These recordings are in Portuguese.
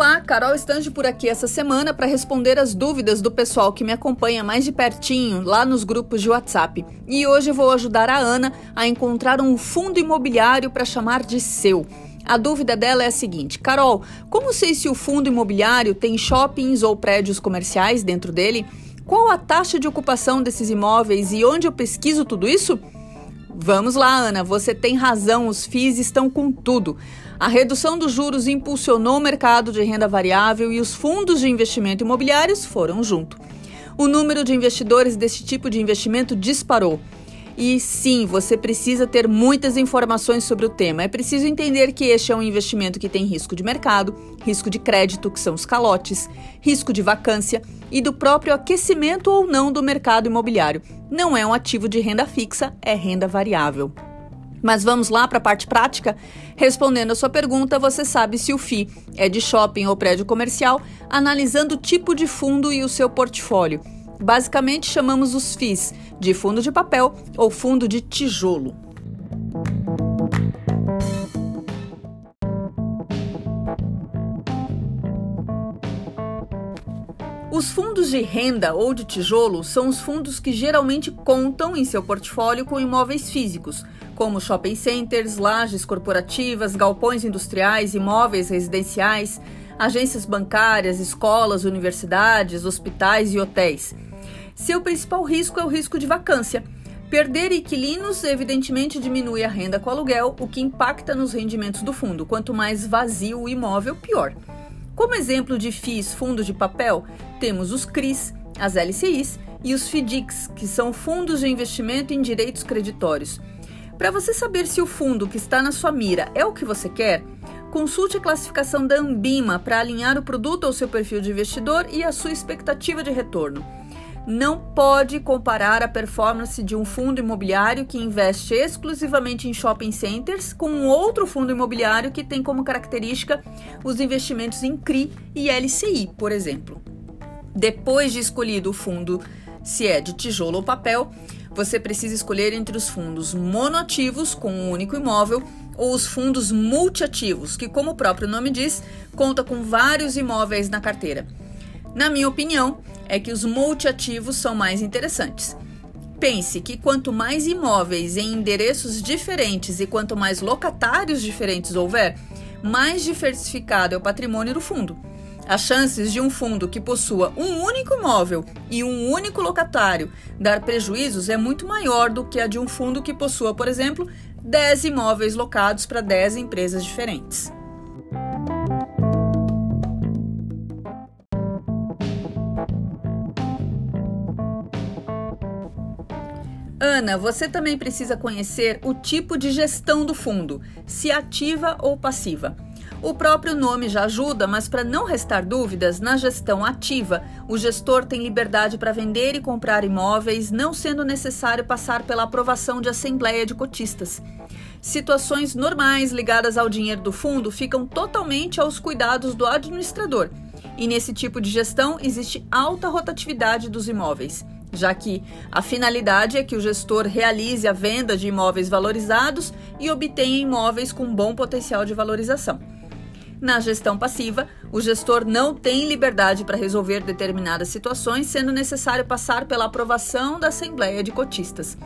Olá, Carol Estange por aqui essa semana para responder as dúvidas do pessoal que me acompanha mais de pertinho lá nos grupos de WhatsApp. E hoje vou ajudar a Ana a encontrar um fundo imobiliário para chamar de seu. A dúvida dela é a seguinte: Carol, como sei se o fundo imobiliário tem shoppings ou prédios comerciais dentro dele? Qual a taxa de ocupação desses imóveis e onde eu pesquiso tudo isso? Vamos lá, Ana, você tem razão, os FIIs estão com tudo. A redução dos juros impulsionou o mercado de renda variável e os fundos de investimento imobiliários foram junto. O número de investidores desse tipo de investimento disparou. E sim, você precisa ter muitas informações sobre o tema. É preciso entender que este é um investimento que tem risco de mercado, risco de crédito, que são os calotes, risco de vacância e do próprio aquecimento ou não do mercado imobiliário. Não é um ativo de renda fixa, é renda variável. Mas vamos lá para a parte prática? Respondendo a sua pergunta, você sabe se o FI é de shopping ou prédio comercial, analisando o tipo de fundo e o seu portfólio. Basicamente, chamamos os FIIs de fundo de papel ou fundo de tijolo. Os fundos de renda ou de tijolo são os fundos que geralmente contam em seu portfólio com imóveis físicos, como shopping centers, lajes corporativas, galpões industriais, imóveis residenciais, agências bancárias, escolas, universidades, hospitais e hotéis. Seu principal risco é o risco de vacância. Perder inquilinos, evidentemente, diminui a renda com aluguel, o que impacta nos rendimentos do fundo. Quanto mais vazio o imóvel, pior. Como exemplo de FIIs, fundos de papel, temos os CRIs, as LCIs e os FDICs, que são fundos de investimento em direitos creditórios. Para você saber se o fundo que está na sua mira é o que você quer, consulte a classificação da Ambima para alinhar o produto ao seu perfil de investidor e à sua expectativa de retorno não pode comparar a performance de um fundo imobiliário que investe exclusivamente em shopping centers com um outro fundo imobiliário que tem como característica os investimentos em CRI e LCI, por exemplo. Depois de escolhido o fundo, se é de tijolo ou papel, você precisa escolher entre os fundos monoativos com um único imóvel ou os fundos multiativos, que, como o próprio nome diz, conta com vários imóveis na carteira. Na minha opinião, é que os multiativos são mais interessantes. Pense que quanto mais imóveis em endereços diferentes e quanto mais locatários diferentes houver, mais diversificado é o patrimônio do fundo. As chances de um fundo que possua um único imóvel e um único locatário dar prejuízos é muito maior do que a de um fundo que possua, por exemplo, 10 imóveis locados para 10 empresas diferentes. Ana, você também precisa conhecer o tipo de gestão do fundo, se ativa ou passiva. O próprio nome já ajuda, mas para não restar dúvidas, na gestão ativa, o gestor tem liberdade para vender e comprar imóveis, não sendo necessário passar pela aprovação de assembleia de cotistas. Situações normais ligadas ao dinheiro do fundo ficam totalmente aos cuidados do administrador. E nesse tipo de gestão existe alta rotatividade dos imóveis já que a finalidade é que o gestor realize a venda de imóveis valorizados e obtenha imóveis com bom potencial de valorização. Na gestão passiva, o gestor não tem liberdade para resolver determinadas situações, sendo necessário passar pela aprovação da Assembleia de Cotistas.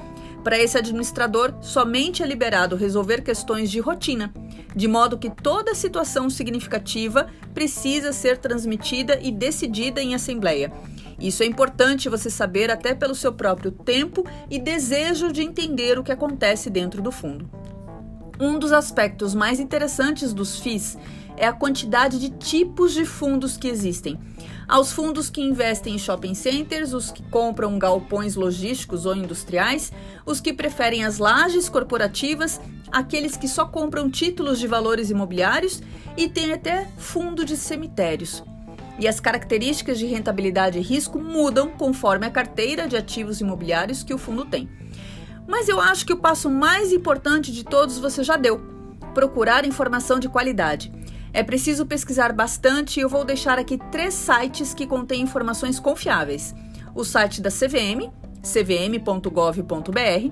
Para esse administrador, somente é liberado resolver questões de rotina, de modo que toda situação significativa precisa ser transmitida e decidida em assembleia isso é importante você saber até pelo seu próprio tempo e desejo de entender o que acontece dentro do fundo. Um dos aspectos mais interessantes dos FIIs é a quantidade de tipos de fundos que existem. Aos fundos que investem em shopping centers, os que compram galpões logísticos ou industriais, os que preferem as lajes corporativas, aqueles que só compram títulos de valores imobiliários e tem até fundo de cemitérios e as características de rentabilidade e risco mudam conforme a carteira de ativos imobiliários que o fundo tem. Mas eu acho que o passo mais importante de todos você já deu: procurar informação de qualidade. É preciso pesquisar bastante e eu vou deixar aqui três sites que contêm informações confiáveis: o site da CVM, cvm.gov.br,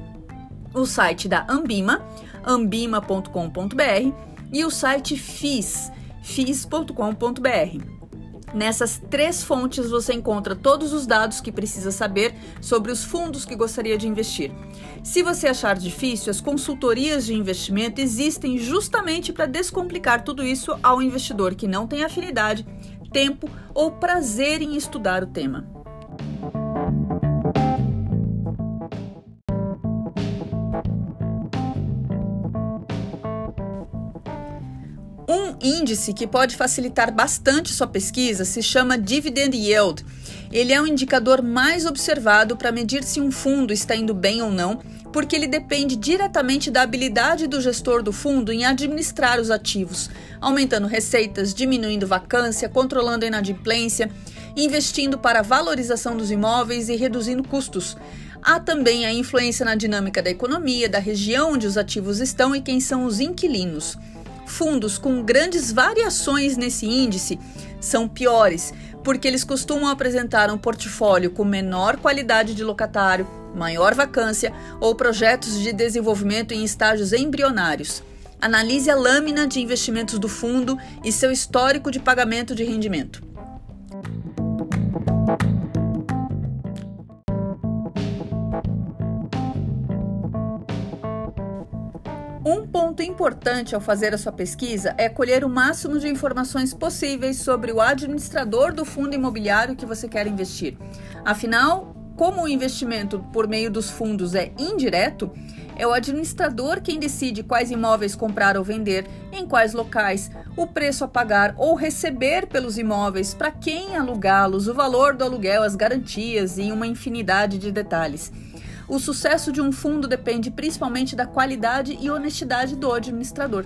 o site da Ambima, ambima.com.br e o site FIS, fis.com.br. Nessas três fontes você encontra todos os dados que precisa saber sobre os fundos que gostaria de investir. Se você achar difícil, as consultorias de investimento existem justamente para descomplicar tudo isso ao investidor que não tem afinidade, tempo ou prazer em estudar o tema. Índice que pode facilitar bastante sua pesquisa se chama Dividend Yield. Ele é um indicador mais observado para medir se um fundo está indo bem ou não, porque ele depende diretamente da habilidade do gestor do fundo em administrar os ativos, aumentando receitas, diminuindo vacância, controlando a inadimplência, investindo para a valorização dos imóveis e reduzindo custos. Há também a influência na dinâmica da economia, da região onde os ativos estão e quem são os inquilinos fundos com grandes variações nesse índice são piores, porque eles costumam apresentar um portfólio com menor qualidade de locatário, maior vacância ou projetos de desenvolvimento em estágios embrionários. Analise a lâmina de investimentos do fundo e seu histórico de pagamento de rendimento. Importante ao fazer a sua pesquisa é colher o máximo de informações possíveis sobre o administrador do fundo imobiliário que você quer investir. Afinal, como o investimento por meio dos fundos é indireto, é o administrador quem decide quais imóveis comprar ou vender, em quais locais, o preço a pagar ou receber pelos imóveis, para quem alugá-los, o valor do aluguel, as garantias e uma infinidade de detalhes. O sucesso de um fundo depende principalmente da qualidade e honestidade do administrador.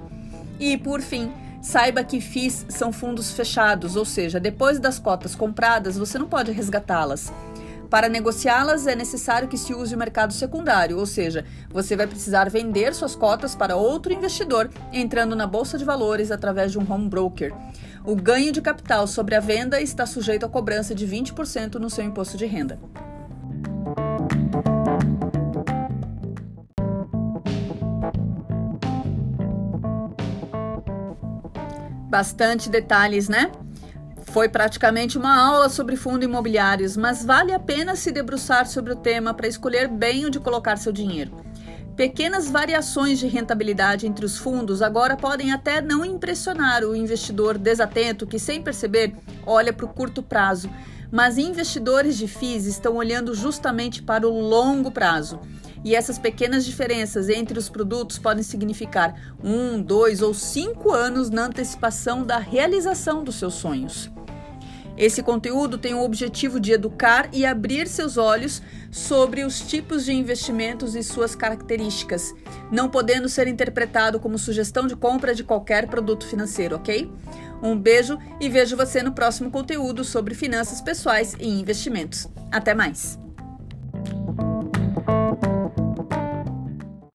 E, por fim, saiba que FIIs são fundos fechados, ou seja, depois das cotas compradas, você não pode resgatá-las. Para negociá-las, é necessário que se use o mercado secundário, ou seja, você vai precisar vender suas cotas para outro investidor, entrando na bolsa de valores através de um home broker. O ganho de capital sobre a venda está sujeito à cobrança de 20% no seu imposto de renda. Bastante detalhes, né? Foi praticamente uma aula sobre fundos imobiliários, mas vale a pena se debruçar sobre o tema para escolher bem onde colocar seu dinheiro. Pequenas variações de rentabilidade entre os fundos agora podem até não impressionar o investidor desatento que, sem perceber, olha para o curto prazo. Mas investidores de FIIs estão olhando justamente para o longo prazo. E essas pequenas diferenças entre os produtos podem significar um, dois ou cinco anos na antecipação da realização dos seus sonhos. Esse conteúdo tem o objetivo de educar e abrir seus olhos sobre os tipos de investimentos e suas características, não podendo ser interpretado como sugestão de compra de qualquer produto financeiro, ok? Um beijo e vejo você no próximo conteúdo sobre finanças pessoais e investimentos. Até mais!